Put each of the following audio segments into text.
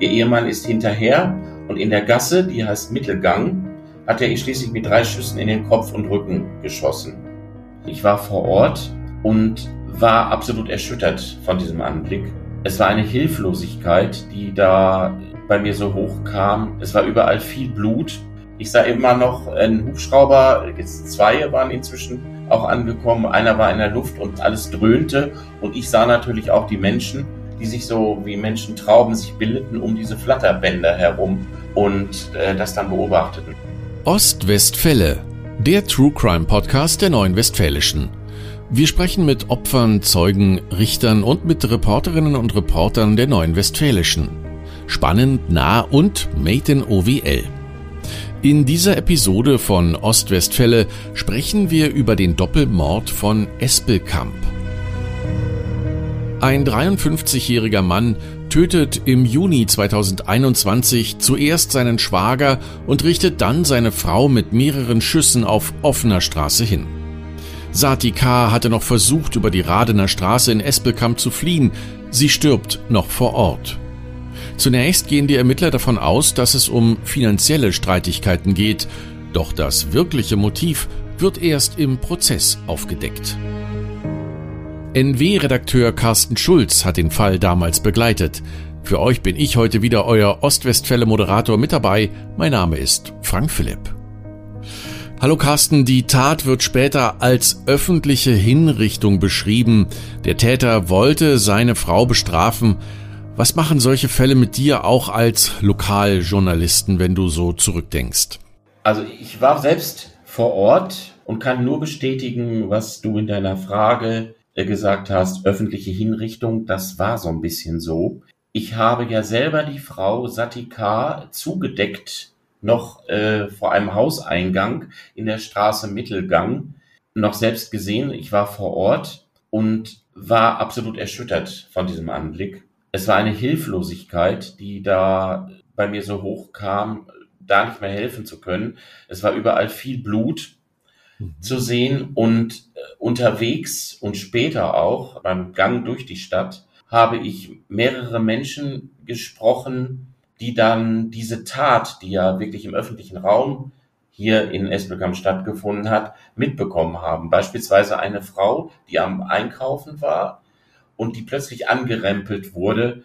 Ihr Ehemann ist hinterher und in der Gasse, die heißt Mittelgang, hat er ihr schließlich mit drei Schüssen in den Kopf und Rücken geschossen. Ich war vor Ort und war absolut erschüttert von diesem Anblick. Es war eine Hilflosigkeit, die da bei mir so hochkam. Es war überall viel Blut. Ich sah immer noch einen Hubschrauber, jetzt zwei waren inzwischen auch angekommen. Einer war in der Luft und alles dröhnte. Und ich sah natürlich auch die Menschen, die sich so wie Menschen Trauben sich bildeten um diese Flatterbänder herum und äh, das dann beobachteten. Ostwestfälle, der True Crime Podcast der Neuen Westfälischen. Wir sprechen mit Opfern, Zeugen, Richtern und mit Reporterinnen und Reportern der Neuen Westfälischen. Spannend, nah und made in OWL. In dieser Episode von Ostwestfälle sprechen wir über den Doppelmord von Espelkamp. Ein 53-jähriger Mann tötet im Juni 2021 zuerst seinen Schwager und richtet dann seine Frau mit mehreren Schüssen auf offener Straße hin. Sati K. hatte noch versucht, über die Radener Straße in Espelkamp zu fliehen. Sie stirbt noch vor Ort. Zunächst gehen die Ermittler davon aus, dass es um finanzielle Streitigkeiten geht, doch das wirkliche Motiv wird erst im Prozess aufgedeckt. NW-Redakteur Carsten Schulz hat den Fall damals begleitet. Für euch bin ich heute wieder euer Ostwestfälle-Moderator mit dabei. Mein Name ist Frank Philipp. Hallo Carsten, die Tat wird später als öffentliche Hinrichtung beschrieben. Der Täter wollte seine Frau bestrafen. Was machen solche Fälle mit dir auch als Lokaljournalisten, wenn du so zurückdenkst? Also ich war selbst vor Ort und kann nur bestätigen, was du in deiner Frage gesagt hast, öffentliche Hinrichtung, das war so ein bisschen so. Ich habe ja selber die Frau Satika zugedeckt, noch äh, vor einem Hauseingang in der Straße Mittelgang, noch selbst gesehen. Ich war vor Ort und war absolut erschüttert von diesem Anblick es war eine Hilflosigkeit, die da bei mir so hochkam, da nicht mehr helfen zu können. Es war überall viel Blut mhm. zu sehen und äh, unterwegs und später auch beim Gang durch die Stadt habe ich mehrere Menschen gesprochen, die dann diese Tat, die ja wirklich im öffentlichen Raum hier in Espelkamp stattgefunden hat, mitbekommen haben. Beispielsweise eine Frau, die am Einkaufen war und die plötzlich angerempelt wurde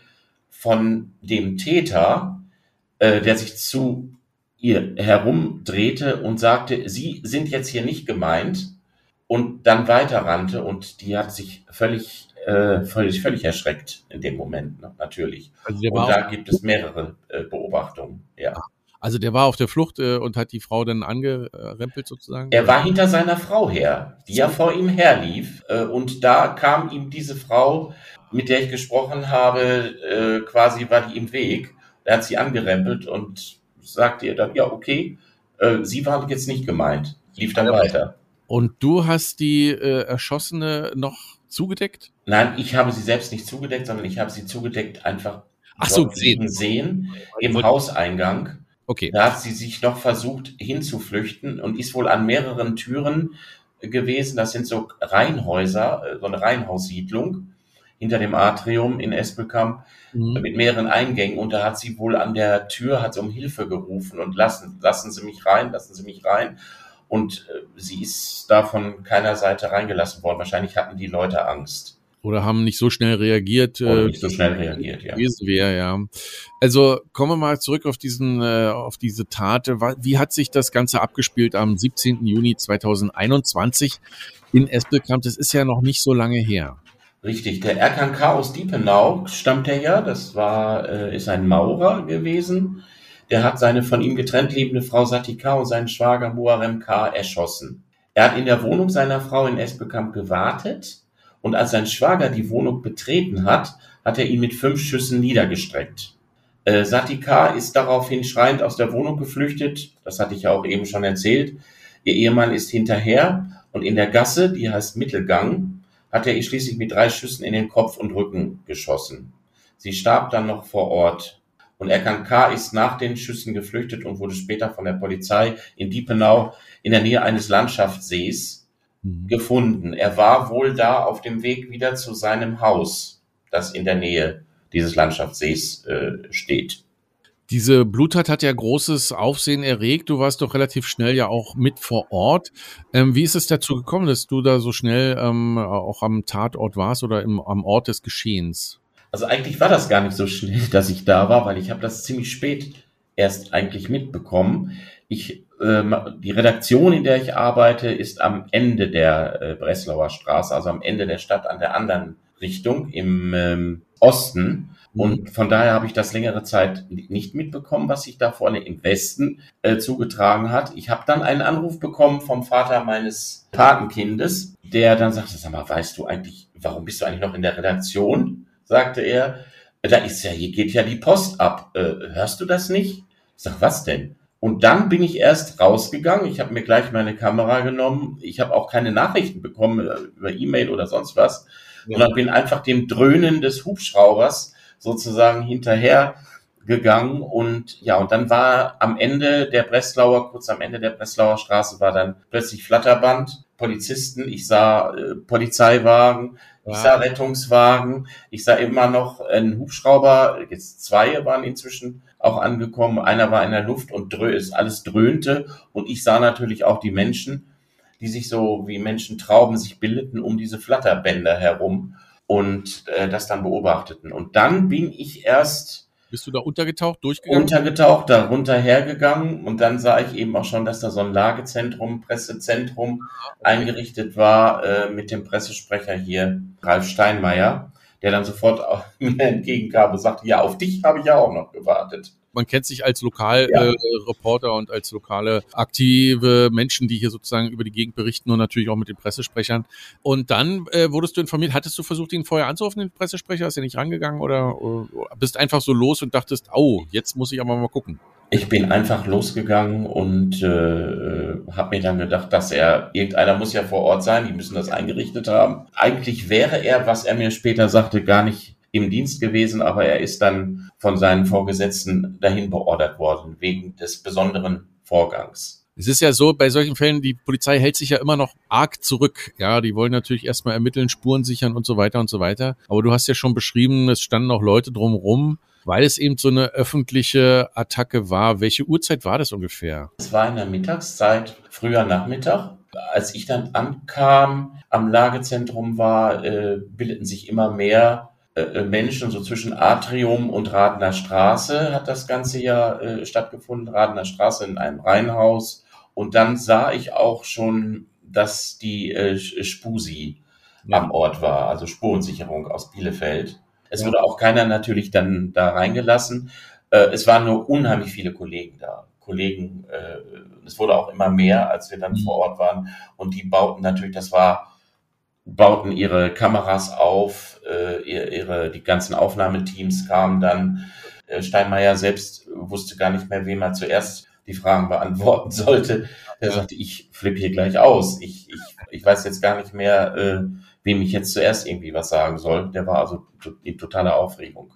von dem Täter, äh, der sich zu ihr herumdrehte und sagte, Sie sind jetzt hier nicht gemeint und dann weiterrannte und die hat sich völlig, äh, völlig, völlig erschreckt in dem Moment, ne, natürlich. Also und da gibt es mehrere äh, Beobachtungen, ja. Also der war auf der Flucht äh, und hat die Frau dann angerempelt sozusagen? Er war hinter seiner Frau her, die ja vor ihm herlief. Äh, und da kam ihm diese Frau, mit der ich gesprochen habe, äh, quasi war die im Weg. Er hat sie angerempelt und sagte ihr dann, ja, okay, äh, sie war jetzt nicht gemeint. Lief dann weiter. Und du hast die äh, Erschossene noch zugedeckt? Nein, ich habe sie selbst nicht zugedeckt, sondern ich habe sie zugedeckt einfach Ach so, gesehen. sehen im Hauseingang. Okay. Da hat sie sich noch versucht hinzuflüchten und ist wohl an mehreren Türen gewesen. Das sind so Reihenhäuser, äh, so eine Reihenhaussiedlung hinter dem Atrium in Espelkamp mhm. mit mehreren Eingängen. Und da hat sie wohl an der Tür, hat sie um Hilfe gerufen und lassen, lassen Sie mich rein, lassen Sie mich rein. Und äh, sie ist da von keiner Seite reingelassen worden. Wahrscheinlich hatten die Leute Angst oder haben nicht so schnell reagiert. Oder äh, nicht so schnell reagiert, ja. Wäre, ja. Also kommen wir mal zurück auf diesen, äh, auf diese Tat. Wie hat sich das Ganze abgespielt am 17. Juni 2021 in Espelkamp? Das ist ja noch nicht so lange her. Richtig, der RKK aus Diepenau stammt er ja. Das war, äh, ist ein Maurer gewesen. Der hat seine von ihm getrennt lebende Frau Satika und seinen Schwager Muarem K. erschossen. Er hat in der Wohnung seiner Frau in Espelkamp gewartet und als sein Schwager die Wohnung betreten hat, hat er ihn mit fünf Schüssen niedergestreckt. Äh, Satika ist daraufhin schreiend aus der Wohnung geflüchtet, das hatte ich ja auch eben schon erzählt. Ihr Ehemann ist hinterher und in der Gasse, die heißt Mittelgang, hat er ihr schließlich mit drei Schüssen in den Kopf und Rücken geschossen. Sie starb dann noch vor Ort. Und Erkan K. ist nach den Schüssen geflüchtet und wurde später von der Polizei in Diepenau in der Nähe eines Landschaftssees Mhm. gefunden. Er war wohl da auf dem Weg wieder zu seinem Haus, das in der Nähe dieses Landschaftssees äh, steht. Diese Bluttat hat ja großes Aufsehen erregt. Du warst doch relativ schnell ja auch mit vor Ort. Ähm, wie ist es dazu gekommen, dass du da so schnell ähm, auch am Tatort warst oder im, am Ort des Geschehens? Also eigentlich war das gar nicht so schnell, dass ich da war, weil ich habe das ziemlich spät erst eigentlich mitbekommen. Ich, ähm, die Redaktion, in der ich arbeite, ist am Ende der äh, Breslauer Straße, also am Ende der Stadt an der anderen Richtung im ähm, Osten. Mhm. Und von daher habe ich das längere Zeit nicht mitbekommen, was sich da vorne im Westen äh, zugetragen hat. Ich habe dann einen Anruf bekommen vom Vater meines Patenkindes, der dann sagte, sag mal, weißt du eigentlich, warum bist du eigentlich noch in der Redaktion? sagte er. Da ist ja, hier geht ja die Post ab. Äh, hörst du das nicht? Ich sag, was denn? Und dann bin ich erst rausgegangen. Ich habe mir gleich meine Kamera genommen. Ich habe auch keine Nachrichten bekommen äh, über E-Mail oder sonst was. Ja. Und dann bin einfach dem Dröhnen des Hubschraubers sozusagen hinterher gegangen und ja, und dann war am Ende der Breslauer, kurz am Ende der Breslauer Straße war dann plötzlich Flatterband, Polizisten, ich sah äh, Polizeiwagen, ja. ich sah Rettungswagen, ich sah immer noch einen Hubschrauber, jetzt zwei waren inzwischen auch angekommen, einer war in der Luft und drö alles dröhnte. Und ich sah natürlich auch die Menschen, die sich so wie Menschen Trauben sich bildeten um diese Flatterbänder herum und äh, das dann beobachteten. Und dann bin ich erst bist du da untergetaucht, durchgegangen? Untergetaucht, da runterhergegangen und dann sah ich eben auch schon, dass da so ein Lagezentrum, Pressezentrum ah, eingerichtet war äh, mit dem Pressesprecher hier, Ralf Steinmeier, der dann sofort mir entgegenkam und sagte, ja, auf dich habe ich ja auch noch gewartet man kennt sich als Lokalreporter ja. äh, und als lokale aktive Menschen, die hier sozusagen über die Gegend berichten und natürlich auch mit den Pressesprechern. Und dann äh, wurdest du informiert, hattest du versucht, ihn vorher anzurufen, den Pressesprecher? Ist er nicht rangegangen oder, oder bist einfach so los und dachtest, oh, jetzt muss ich aber mal gucken? Ich bin einfach losgegangen und äh, habe mir dann gedacht, dass er, irgendeiner muss ja vor Ort sein, die müssen das eingerichtet haben. Eigentlich wäre er, was er mir später sagte, gar nicht im Dienst gewesen, aber er ist dann von seinen Vorgesetzten dahin beordert worden, wegen des besonderen Vorgangs. Es ist ja so, bei solchen Fällen, die Polizei hält sich ja immer noch arg zurück. Ja, die wollen natürlich erstmal ermitteln, Spuren sichern und so weiter und so weiter. Aber du hast ja schon beschrieben, es standen auch Leute drumherum, weil es eben so eine öffentliche Attacke war. Welche Uhrzeit war das ungefähr? Es war in der Mittagszeit, früher Nachmittag. Als ich dann ankam, am Lagezentrum war, äh, bildeten sich immer mehr Menschen, so zwischen Atrium und Radener Straße hat das Ganze ja äh, stattgefunden, Radener Straße in einem Reihenhaus. Und dann sah ich auch schon, dass die äh, Spusi ja. am Ort war, also Spurensicherung aus Bielefeld. Es ja. wurde auch keiner natürlich dann da reingelassen. Äh, es waren nur unheimlich viele Kollegen da. Kollegen, äh, es wurde auch immer mehr, als wir dann mhm. vor Ort waren. Und die bauten natürlich, das war bauten ihre Kameras auf, äh, ihre, die ganzen Aufnahmeteams kamen dann. Äh, Steinmeier selbst wusste gar nicht mehr, wem er zuerst die Fragen beantworten sollte. Er sagte, ich flippe hier gleich aus. Ich, ich, ich weiß jetzt gar nicht mehr, äh, wem ich jetzt zuerst irgendwie was sagen soll. Der war also in totaler Aufregung.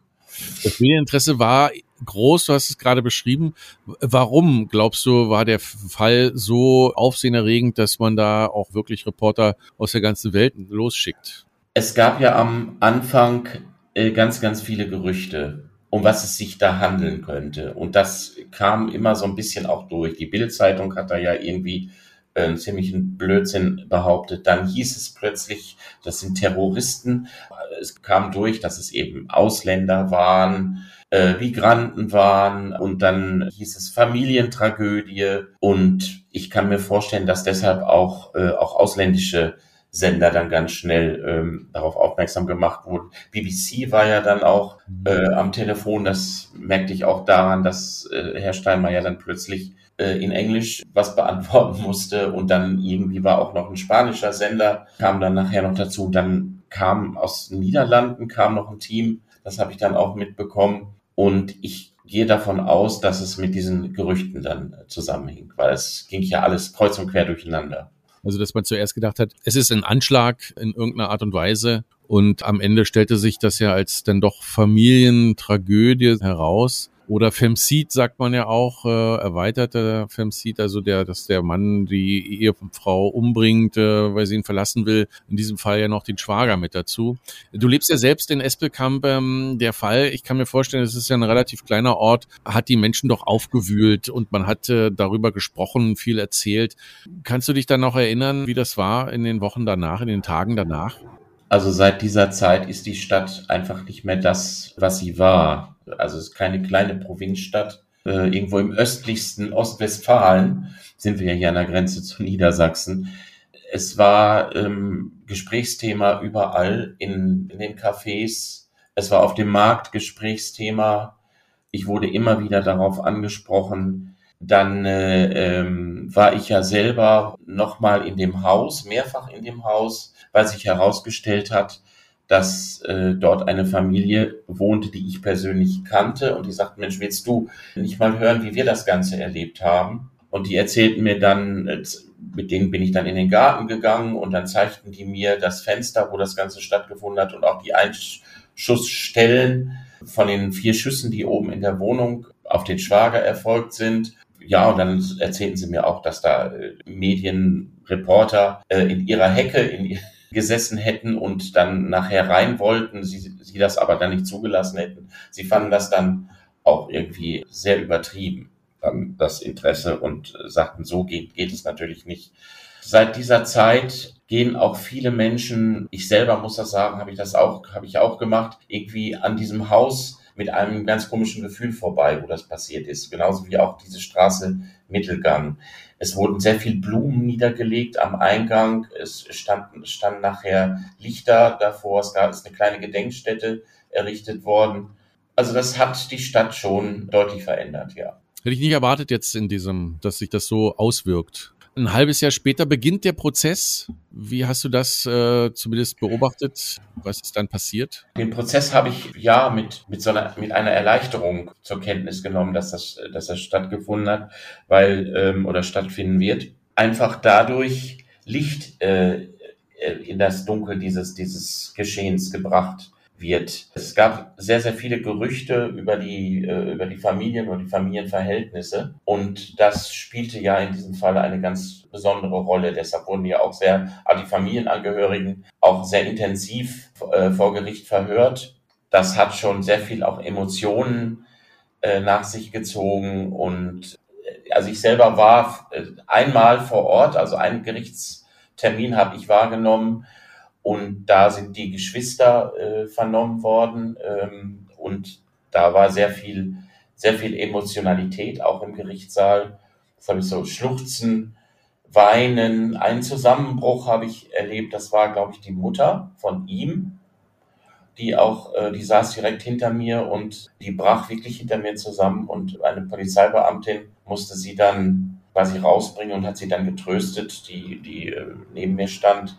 Das Medieninteresse war groß, du hast es gerade beschrieben. Warum, glaubst du, war der Fall so aufsehenerregend, dass man da auch wirklich Reporter aus der ganzen Welt losschickt? Es gab ja am Anfang äh, ganz, ganz viele Gerüchte, um was es sich da handeln könnte. Und das kam immer so ein bisschen auch durch. Die Bildzeitung hat da ja irgendwie äh, einen ziemlichen Blödsinn behauptet. Dann hieß es plötzlich, das sind Terroristen. Es kam durch, dass es eben Ausländer waren, äh, Migranten waren und dann hieß es Familientragödie. Und ich kann mir vorstellen, dass deshalb auch, äh, auch ausländische Sender dann ganz schnell ähm, darauf aufmerksam gemacht wurden. BBC war ja dann auch äh, am Telefon. Das merkte ich auch daran, dass äh, Herr Steinmeier dann plötzlich äh, in Englisch was beantworten musste und dann irgendwie war auch noch ein spanischer Sender, kam dann nachher noch dazu. Dann kam aus den Niederlanden kam noch ein Team, das habe ich dann auch mitbekommen und ich gehe davon aus, dass es mit diesen Gerüchten dann zusammenhing, weil es ging ja alles kreuz und quer durcheinander. Also, dass man zuerst gedacht hat, es ist ein Anschlag in irgendeiner Art und Weise. Und am Ende stellte sich das ja als dann doch Familientragödie heraus. Oder Femcid sagt man ja auch, äh, erweiterter Femcid, also der, dass der Mann die Ehefrau umbringt, äh, weil sie ihn verlassen will. In diesem Fall ja noch den Schwager mit dazu. Du lebst ja selbst in Espelkamp. Ähm, der Fall, ich kann mir vorstellen, es ist ja ein relativ kleiner Ort, hat die Menschen doch aufgewühlt und man hat äh, darüber gesprochen, viel erzählt. Kannst du dich dann noch erinnern, wie das war in den Wochen danach, in den Tagen danach? Also seit dieser Zeit ist die Stadt einfach nicht mehr das, was sie war. Also es ist keine kleine Provinzstadt. Äh, irgendwo im östlichsten Ostwestfalen sind wir ja hier an der Grenze zu Niedersachsen. Es war ähm, Gesprächsthema überall in, in den Cafés. Es war auf dem Markt Gesprächsthema. Ich wurde immer wieder darauf angesprochen. Dann äh, ähm, war ich ja selber nochmal in dem Haus, mehrfach in dem Haus, weil sich herausgestellt hat, dass äh, dort eine Familie wohnte, die ich persönlich kannte. Und die sagten, Mensch, willst du nicht mal hören, wie wir das Ganze erlebt haben? Und die erzählten mir dann, äh, mit denen bin ich dann in den Garten gegangen und dann zeigten die mir das Fenster, wo das Ganze stattgefunden hat und auch die Einschussstellen von den vier Schüssen, die oben in der Wohnung auf den Schwager erfolgt sind. Ja, und dann erzählten sie mir auch, dass da äh, Medienreporter äh, in ihrer Hecke, in gesessen hätten und dann nachher rein wollten, sie, sie das aber dann nicht zugelassen hätten. Sie fanden das dann auch irgendwie sehr übertrieben, dann das Interesse und sagten, so geht, geht es natürlich nicht. Seit dieser Zeit gehen auch viele Menschen, ich selber muss das sagen, habe ich das auch, habe ich auch gemacht, irgendwie an diesem Haus mit einem ganz komischen Gefühl vorbei, wo das passiert ist. Genauso wie auch diese Straße Mittelgang. Es wurden sehr viel Blumen niedergelegt am Eingang. Es standen, standen nachher Lichter davor. Es gab ist eine kleine Gedenkstätte errichtet worden. Also das hat die Stadt schon deutlich verändert, ja. Hätte ich nicht erwartet jetzt in diesem, dass sich das so auswirkt. Ein halbes Jahr später beginnt der Prozess. Wie hast du das äh, zumindest beobachtet? Was ist dann passiert? Den Prozess habe ich ja mit, mit so einer, mit einer Erleichterung zur Kenntnis genommen, dass das, dass das stattgefunden hat, weil, ähm, oder stattfinden wird. Einfach dadurch Licht äh, äh in das Dunkel dieses, dieses Geschehens gebracht wird. Es gab sehr, sehr viele Gerüchte über die, äh, über die Familien und die Familienverhältnisse. Und das spielte ja in diesem Fall eine ganz besondere Rolle. Deshalb wurden ja auch sehr, die Familienangehörigen auch sehr intensiv äh, vor Gericht verhört. Das hat schon sehr viel auch Emotionen äh, nach sich gezogen. Und also ich selber war einmal vor Ort, also einen Gerichtstermin habe ich wahrgenommen und da sind die Geschwister äh, vernommen worden ähm, und da war sehr viel, sehr viel Emotionalität auch im Gerichtssaal. Das habe ich so Schluchzen, Weinen, einen Zusammenbruch habe ich erlebt. Das war, glaube ich, die Mutter von ihm, die auch, äh, die saß direkt hinter mir und die brach wirklich hinter mir zusammen und eine Polizeibeamtin musste sie dann quasi rausbringen und hat sie dann getröstet, die, die äh, neben mir stand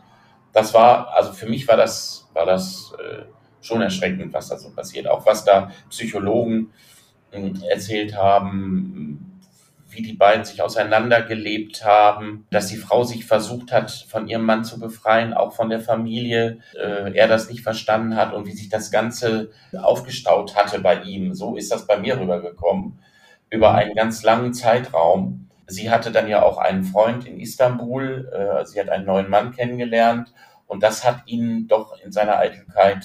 das war, also für mich war das, war das äh, schon erschreckend, was da so passiert. Auch was da Psychologen äh, erzählt haben, wie die beiden sich auseinandergelebt haben, dass die Frau sich versucht hat, von ihrem Mann zu befreien, auch von der Familie, äh, er das nicht verstanden hat und wie sich das Ganze aufgestaut hatte bei ihm. So ist das bei mir rübergekommen, über einen ganz langen Zeitraum. Sie hatte dann ja auch einen Freund in Istanbul. Äh, sie hat einen neuen Mann kennengelernt. Und das hat ihn doch in seiner Eitelkeit,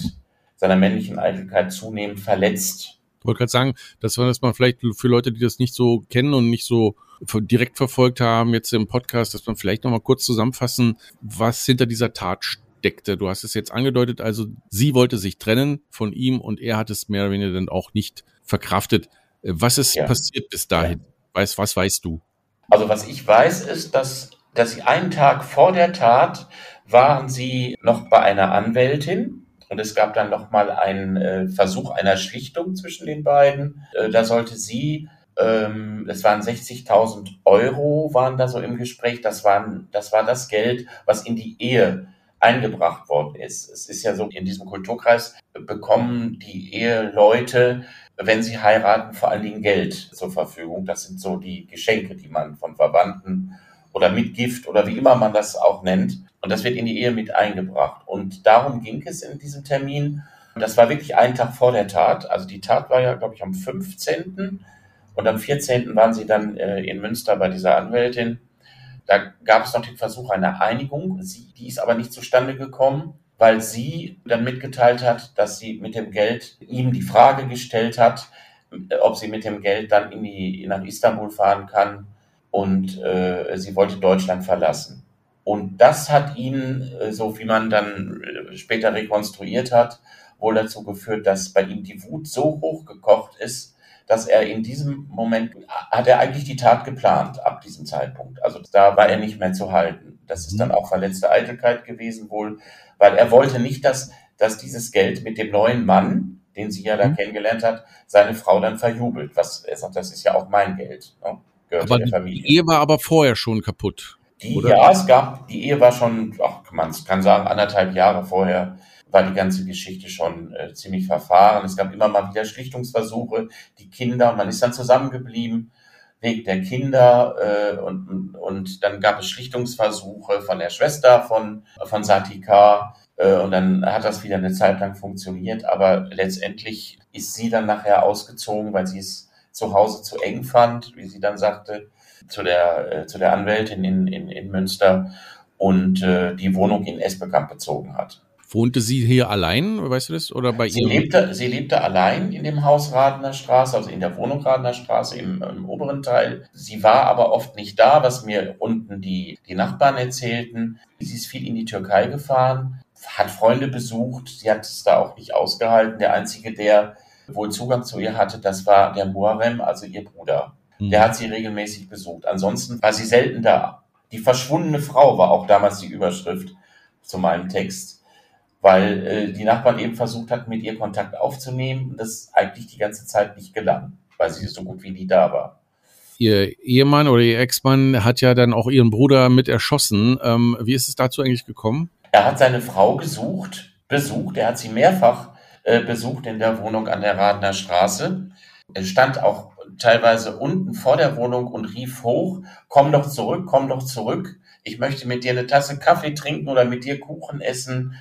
seiner männlichen Eitelkeit zunehmend verletzt. Ich wollte gerade sagen, das war das mal vielleicht für Leute, die das nicht so kennen und nicht so direkt verfolgt haben, jetzt im Podcast, dass man vielleicht nochmal kurz zusammenfassen, was hinter dieser Tat steckte. Du hast es jetzt angedeutet, also sie wollte sich trennen von ihm und er hat es mehr oder weniger dann auch nicht verkraftet. Was ist ja. passiert bis dahin? Ja. Weiß, was weißt du? Also was ich weiß, ist, dass, dass sie einen Tag vor der Tat waren sie noch bei einer Anwältin und es gab dann noch mal einen äh, Versuch einer Schlichtung zwischen den beiden. Äh, da sollte sie, ähm, es waren 60.000 Euro, waren da so im Gespräch. Das waren, das war das Geld, was in die Ehe eingebracht worden ist. Es ist ja so, in diesem Kulturkreis bekommen die Eheleute wenn sie heiraten, vor allen Dingen Geld zur Verfügung. Das sind so die Geschenke, die man von Verwandten oder Mitgift oder wie immer man das auch nennt. Und das wird in die Ehe mit eingebracht. Und darum ging es in diesem Termin. Das war wirklich einen Tag vor der Tat. Also die Tat war ja, glaube ich, am 15. Und am 14. waren sie dann äh, in Münster bei dieser Anwältin. Da gab es noch den Versuch einer Einigung. Sie, die ist aber nicht zustande gekommen, weil sie dann mitgeteilt hat, dass sie mit dem Geld ihm die Frage gestellt hat, ob sie mit dem Geld dann in die, nach Istanbul fahren kann. Und äh, sie wollte Deutschland verlassen. Und das hat ihn, äh, so wie man dann äh, später rekonstruiert hat, wohl dazu geführt, dass bei ihm die Wut so hochgekocht ist, dass er in diesem Moment, hat er eigentlich die Tat geplant ab diesem Zeitpunkt. Also da war er nicht mehr zu halten. Das ist dann mhm. auch verletzte Eitelkeit gewesen wohl, weil er wollte nicht, dass, dass dieses Geld mit dem neuen Mann, den sie ja da mhm. kennengelernt hat, seine Frau dann verjubelt. Was er sagt, das ist ja auch mein Geld. Ne? Gehört aber der Familie. Die Ehe war aber vorher schon kaputt. Die, oder? ja, es gab, die Ehe war schon, ach, man kann sagen, anderthalb Jahre vorher war die ganze Geschichte schon äh, ziemlich verfahren. Es gab immer mal wieder Schlichtungsversuche, die Kinder, man ist dann zusammengeblieben wegen der Kinder äh, und, und dann gab es Schlichtungsversuche von der Schwester von, von Satika äh, und dann hat das wieder eine Zeit lang funktioniert, aber letztendlich ist sie dann nachher ausgezogen, weil sie es zu Hause zu eng fand, wie sie dann sagte, zu der, äh, zu der Anwältin in, in, in Münster und äh, die Wohnung in Esbekamp bezogen hat. Wohnte sie hier allein, weißt du das? Oder bei sie Lebte, sie lebte allein in dem Haus Radener Straße, also in der Wohnung Radener Straße im, im, oberen Teil. Sie war aber oft nicht da, was mir unten die, die Nachbarn erzählten. Sie ist viel in die Türkei gefahren, hat Freunde besucht. Sie hat es da auch nicht ausgehalten. Der Einzige, der wohl Zugang zu ihr hatte, das war der Muharrem, also ihr Bruder. Mhm. Der hat sie regelmäßig besucht. Ansonsten war sie selten da. Die verschwundene Frau war auch damals die Überschrift zu meinem Text weil äh, die Nachbarn eben versucht hatten, mit ihr Kontakt aufzunehmen und das eigentlich die ganze Zeit nicht gelang, weil sie so gut wie nie da war. Ihr Ehemann oder Ihr Ex-Mann hat ja dann auch Ihren Bruder mit erschossen. Ähm, wie ist es dazu eigentlich gekommen? Er hat seine Frau gesucht, besucht. Er hat sie mehrfach äh, besucht in der Wohnung an der Radener Straße. Er stand auch teilweise unten vor der Wohnung und rief hoch, komm doch zurück, komm doch zurück. Ich möchte mit dir eine Tasse Kaffee trinken oder mit dir Kuchen essen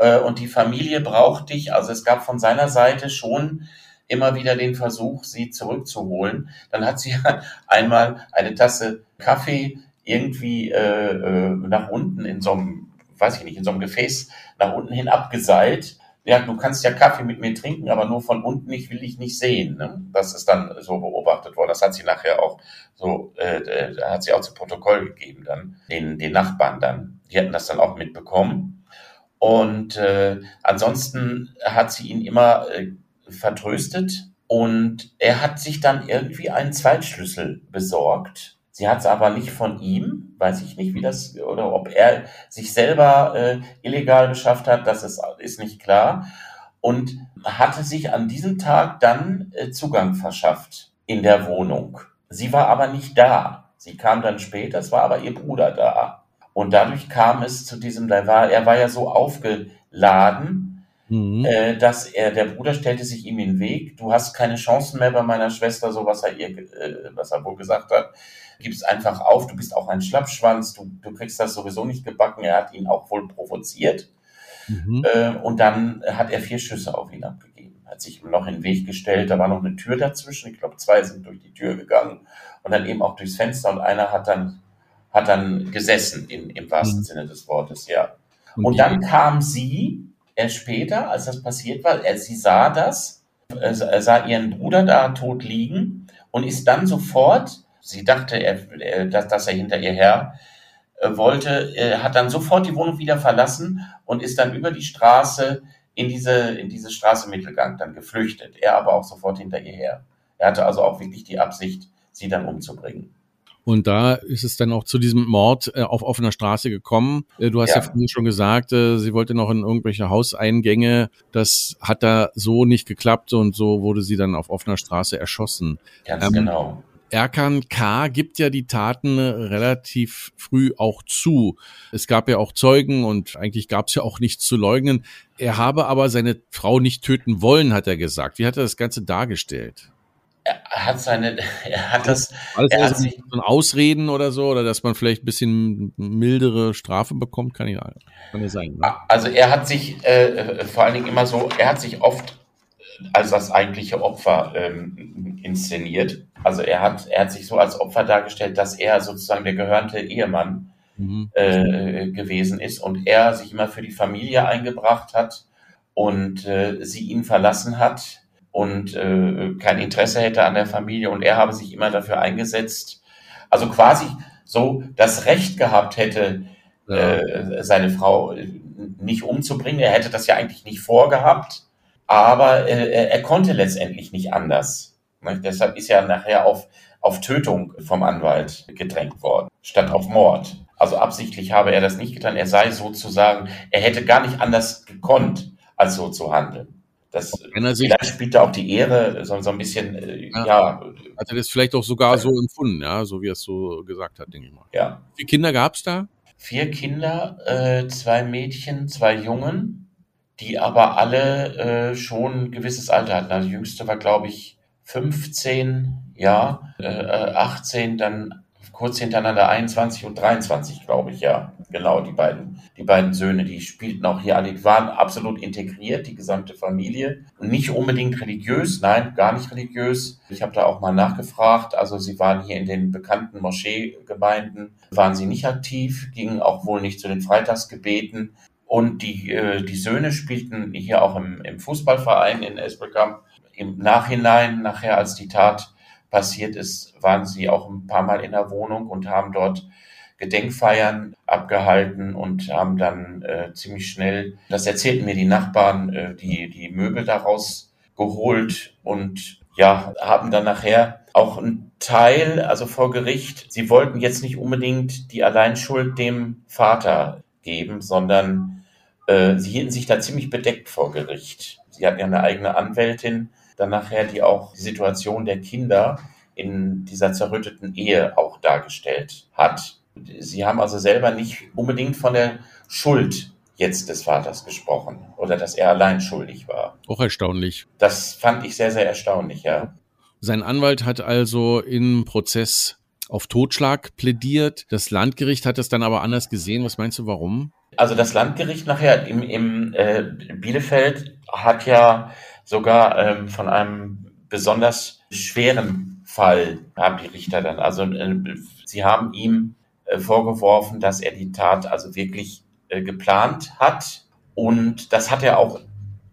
äh, und die Familie braucht dich. Also es gab von seiner Seite schon immer wieder den Versuch, sie zurückzuholen. Dann hat sie einmal eine Tasse Kaffee irgendwie äh, äh, nach unten in so einem, weiß ich nicht, in so einem Gefäß nach unten hin abgeseilt. Ja, du kannst ja Kaffee mit mir trinken, aber nur von unten, ich will dich nicht sehen. Ne? Das ist dann so beobachtet worden. Das hat sie nachher auch so, äh, äh hat sie auch zu Protokoll gegeben, dann den, den Nachbarn dann. Die hatten das dann auch mitbekommen. Und äh, ansonsten hat sie ihn immer äh, vertröstet und er hat sich dann irgendwie einen Zweitschlüssel besorgt. Sie hat es aber nicht von ihm, weiß ich nicht, wie das, oder ob er sich selber äh, illegal beschafft hat, das ist, ist nicht klar. Und hatte sich an diesem Tag dann äh, Zugang verschafft in der Wohnung. Sie war aber nicht da. Sie kam dann später, es war aber ihr Bruder da. Und dadurch kam es zu diesem, da war, er war ja so aufgeladen, mhm. äh, dass er, der Bruder stellte sich ihm in den Weg. Du hast keine Chancen mehr bei meiner Schwester, so was er ihr, äh, was er wohl gesagt hat. Gib's einfach auf, du bist auch ein Schlappschwanz, du, du kriegst das sowieso nicht gebacken. Er hat ihn auch wohl provoziert. Mhm. Äh, und dann hat er vier Schüsse auf ihn abgegeben, hat sich ihm noch in den Weg gestellt. Da war noch eine Tür dazwischen. Ich glaube, zwei sind durch die Tür gegangen und dann eben auch durchs Fenster und einer hat dann hat dann gesessen in, im wahrsten mhm. Sinne des Wortes, ja. Und, und dann kam sie erst später, als das passiert war, er, sie sah das, er sah ihren Bruder da tot liegen und ist dann sofort, sie dachte, er, dass, dass er hinter ihr her äh, wollte, er hat dann sofort die Wohnung wieder verlassen und ist dann über die Straße in diese, in diese Straße Mittelgang dann geflüchtet. Er aber auch sofort hinter ihr her. Er hatte also auch wirklich die Absicht, sie dann umzubringen. Und da ist es dann auch zu diesem Mord äh, auf offener Straße gekommen. Äh, du hast ja, ja vorhin schon gesagt, äh, sie wollte noch in irgendwelche Hauseingänge. Das hat da so nicht geklappt und so wurde sie dann auf offener Straße erschossen. Ganz ähm, genau. Erkan K. gibt ja die Taten relativ früh auch zu. Es gab ja auch Zeugen und eigentlich gab es ja auch nichts zu leugnen. Er habe aber seine Frau nicht töten wollen, hat er gesagt. Wie hat er das Ganze dargestellt? Er hat seine, er hat das, Alles er er hat sich, ein Ausreden oder so, oder dass man vielleicht ein bisschen mildere Strafe bekommt, kann ja, kann ja sein. Ne? also er hat sich äh, vor allen Dingen immer so, er hat sich oft als das eigentliche Opfer ähm, inszeniert. Also er hat, er hat sich so als Opfer dargestellt, dass er sozusagen der gehörnte Ehemann Mhm. äh, gewesen ist und er sich immer für die Familie eingebracht hat und äh, sie ihn verlassen hat und äh, kein Interesse hätte an der Familie und er habe sich immer dafür eingesetzt, also quasi so das Recht gehabt hätte, Ja. äh, seine Frau äh, nicht umzubringen. Er hätte das ja eigentlich nicht vorgehabt, aber äh, er, konnte letztendlich nicht anders. Ne? Deshalb ist er nachher auf, auf Tötung vom Anwalt gedrängt worden, statt auf Mord. Also absichtlich habe er das nicht getan. Er sei sozusagen, er hätte gar nicht anders gekonnt, als so zu handeln. Das, vielleicht spielt da auch die Ehre so, so ein bisschen, äh, Ja. ja, Hat er das vielleicht auch sogar so empfunden, ja, so wie er es so gesagt hat, denke ich mal. ja. Wie viele Kinder gab es da? Vier Kinder, äh, zwei Mädchen, zwei Jungen, die aber alle äh, schon ein gewisses Alter hatten. Also die jüngste war, glaube ich, 15, ja, äh, äh, 18, dann kurz hintereinander 21 und 23, glaube ich, ja. Genau, die beiden, die beiden Söhne, die spielten auch hier alle, die waren absolut integriert, die gesamte Familie. Nicht unbedingt religiös, nein, gar nicht religiös. Ich habe da auch mal nachgefragt. Also sie waren hier in den bekannten Moscheegemeinden, waren sie nicht aktiv, gingen auch wohl nicht zu den Freitagsgebeten. Und die, äh, die Söhne spielten hier auch im, im Fußballverein in Esbelkamp. Im Nachhinein, nachher als die Tat passiert ist, waren sie auch ein paar Mal in der Wohnung und haben dort Gedenkfeiern abgehalten und haben dann äh, ziemlich schnell, das erzählten mir die Nachbarn, äh, die, die Möbel daraus geholt und ja, haben dann nachher auch einen Teil, also vor Gericht, sie wollten jetzt nicht unbedingt die Alleinschuld dem Vater geben, sondern äh, sie hielten sich da ziemlich bedeckt vor Gericht. Sie hatten ja eine eigene Anwältin, dann nachher, die auch die Situation der Kinder in dieser zerrütteten Ehe auch dargestellt hat. Sie haben also selber nicht unbedingt von der Schuld jetzt des Vaters gesprochen oder dass er allein schuldig war. Auch erstaunlich. Das fand ich sehr, sehr erstaunlich, ja. Sein Anwalt hat also im Prozess auf Totschlag plädiert. Das Landgericht hat es dann aber anders gesehen. Was meinst du, warum? Also das Landgericht nachher im, im äh, Bielefeld hat ja sogar ähm, von einem besonders schweren Fall haben die Richter dann. Also äh, sie haben ihm äh, vorgeworfen, dass er die Tat also wirklich äh, geplant hat. Und das hat er auch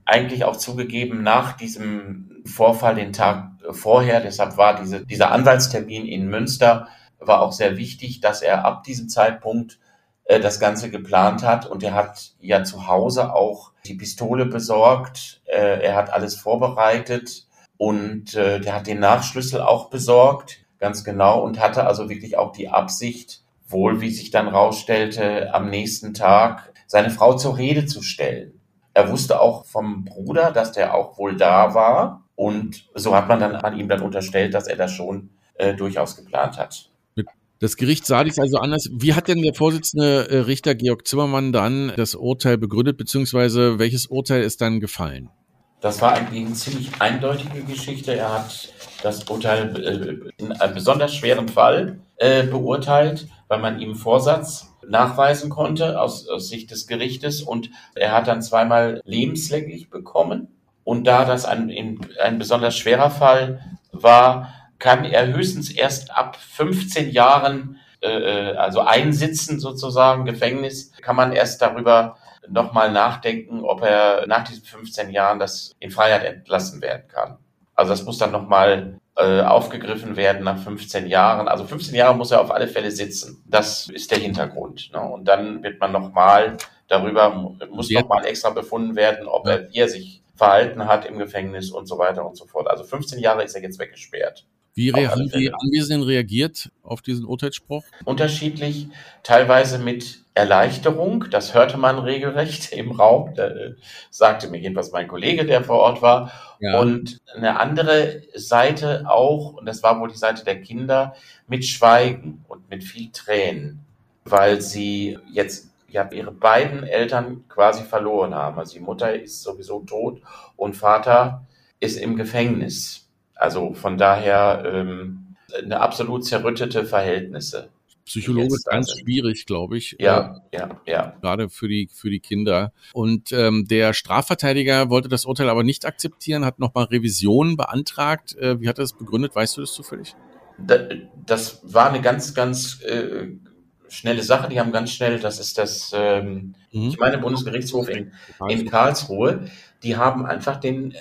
eigentlich auch zugegeben nach diesem Vorfall den Tag vorher. Deshalb war diese, dieser Anwaltstermin in Münster war auch sehr wichtig, dass er ab diesem Zeitpunkt das Ganze geplant hat. Und er hat ja zu Hause auch die Pistole besorgt. Äh, er hat alles vorbereitet und äh, der hat den Nachschlüssel auch besorgt, ganz genau, und hatte also wirklich auch die Absicht, wohl wie sich dann rausstellte, am nächsten Tag seine Frau zur Rede zu stellen. Er wusste auch vom Bruder, dass der auch wohl da war. Und so hat man dann an ihm dann unterstellt, dass er das schon äh, durchaus geplant hat. Das Gericht sah dies also anders. Wie hat denn der Vorsitzende äh, Richter Georg Zimmermann dann das Urteil begründet, beziehungsweise welches Urteil ist dann gefallen? Das war eigentlich eine ziemlich eindeutige Geschichte. Er hat das Urteil äh, in einem besonders schweren Fall äh, beurteilt, weil man ihm Vorsatz nachweisen konnte aus, aus Sicht des Gerichtes und er hat dann zweimal lebenslänglich bekommen. Und da das ein, in, ein besonders schwerer Fall war, kann er höchstens erst ab 15 Jahren, äh, also einsitzen sozusagen, Gefängnis, kann man erst darüber nochmal nachdenken, ob er nach diesen 15 Jahren das in Freiheit entlassen werden kann. Also das muss dann nochmal äh, aufgegriffen werden nach 15 Jahren. Also 15 Jahre muss er auf alle Fälle sitzen. Das ist der Hintergrund. Ne? Und dann wird man nochmal darüber, muss Ja. nochmal extra befunden werden, ob er, wie er sich verhalten hat im Gefängnis und so weiter und so fort. Also 15 Jahre ist er jetzt weggesperrt. Wie haben die. Anwesenden reagiert auf diesen Urteilsspruch? unterschiedlich, teilweise mit Erleichterung. Das hörte man regelrecht im Raum. Da äh, sagte mir jedenfalls mein Kollege, der vor Ort war. Und eine andere Seite auch, und das war wohl die Seite der Kinder, mit Schweigen und mit viel Tränen, weil sie jetzt ja, ihre beiden Eltern quasi verloren haben. Also die Mutter ist sowieso tot und Vater ist im Gefängnis. Also von daher ähm, eine absolut zerrüttete Verhältnisse. Psychologisch ganz schwierig, glaube ich. Ja, äh, ja, ja. Gerade für die, für die Kinder. Und ähm, der Strafverteidiger wollte das Urteil aber nicht akzeptieren, hat nochmal Revision beantragt. Äh, wie hat er das begründet? Weißt du das zufällig? Das war eine ganz, ganz äh, schnelle Sache. Die haben ganz schnell, das ist das, ähm, mhm. ich meine, Bundesgerichtshof in, in Karlsruhe, die haben einfach den äh,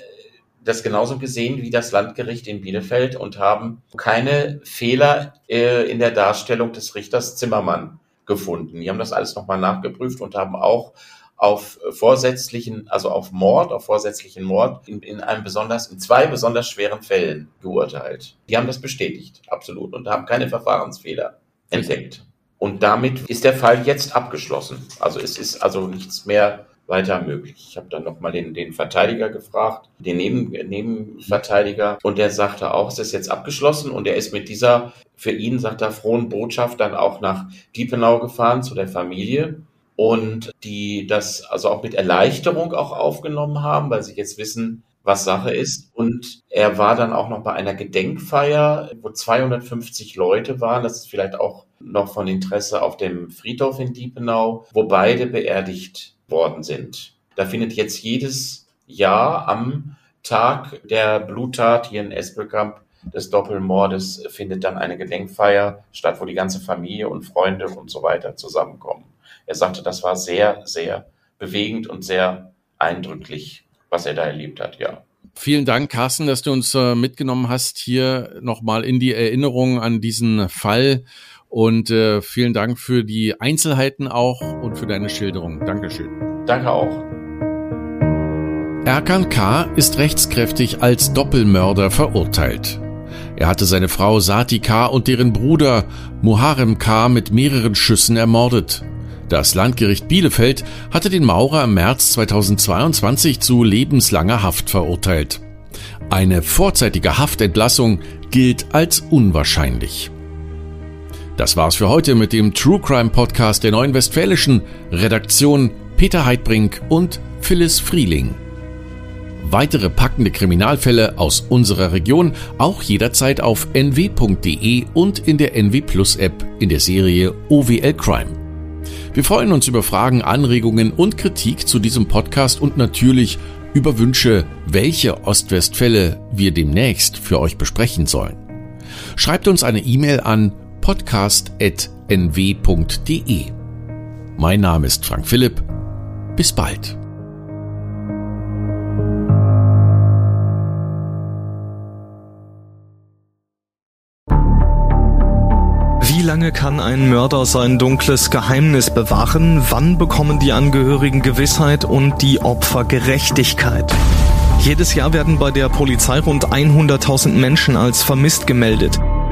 das genauso gesehen wie das Landgericht in Bielefeld und haben keine Fehler äh, in der Darstellung des Richters Zimmermann gefunden. Die haben das alles nochmal nachgeprüft und haben auch auf vorsätzlichen, also auf Mord, auf vorsätzlichen Mord in, in einem besonders, in zwei besonders schweren Fällen geurteilt. Die haben das bestätigt, absolut, und haben keine Verfahrensfehler entdeckt. Und damit ist der Fall jetzt abgeschlossen. Also es ist also nichts mehr weiter möglich. Ich habe dann nochmal den, den Verteidiger gefragt, den Neben, Nebenverteidiger, und der sagte auch, es ist jetzt abgeschlossen und er ist mit dieser, für ihn, sagt er, frohen Botschaft dann auch nach Diepenau gefahren zu der Familie und die das also auch mit Erleichterung auch aufgenommen haben, weil sie jetzt wissen, was Sache ist. Und er war dann auch noch bei einer Gedenkfeier, wo 250 Leute waren. Das ist vielleicht auch noch von Interesse auf dem Friedhof in Diepenau, wo beide beerdigt worden sind. Da findet jetzt jedes Jahr am Tag der Bluttat hier in Espelkamp des Doppelmordes findet dann eine Gedenkfeier statt, wo die ganze Familie und Freunde und so weiter zusammenkommen. Er sagte, das war sehr, sehr bewegend und sehr eindrücklich, was er da erlebt hat, ja. Vielen Dank, Carsten, dass du uns äh, mitgenommen hast hier nochmal in die Erinnerung an diesen Fall. Und äh, vielen Dank für die Einzelheiten auch und für deine Schilderung. Dankeschön. Danke auch. Erkan K. ist rechtskräftig als Doppelmörder verurteilt. Er hatte seine Frau Sati K. und deren Bruder Muharrem K. mit mehreren Schüssen ermordet. Das Landgericht Bielefeld hatte den Maurer im März 2022 zu lebenslanger Haft verurteilt. Eine vorzeitige Haftentlassung gilt als unwahrscheinlich. Das war's für heute mit dem True Crime Podcast der Neuen Westfälischen Redaktion Peter Heidbrink und Phyllis Frieling. Weitere packende Kriminalfälle aus unserer Region auch jederzeit auf nw.de und in der NW Plus App in der Serie OWL Crime. Wir freuen uns über Fragen, Anregungen und Kritik zu diesem Podcast und natürlich über Wünsche, welche Ostwestfälle wir demnächst für euch besprechen sollen. Schreibt uns eine E-Mail an podcast.nw.de. Mein Name ist Frank Philipp. Bis bald. Wie lange kann ein Mörder sein dunkles Geheimnis bewahren? Wann bekommen die Angehörigen Gewissheit und die Opfer Gerechtigkeit? Jedes Jahr werden bei der Polizei rund 100.000 Menschen als vermisst gemeldet.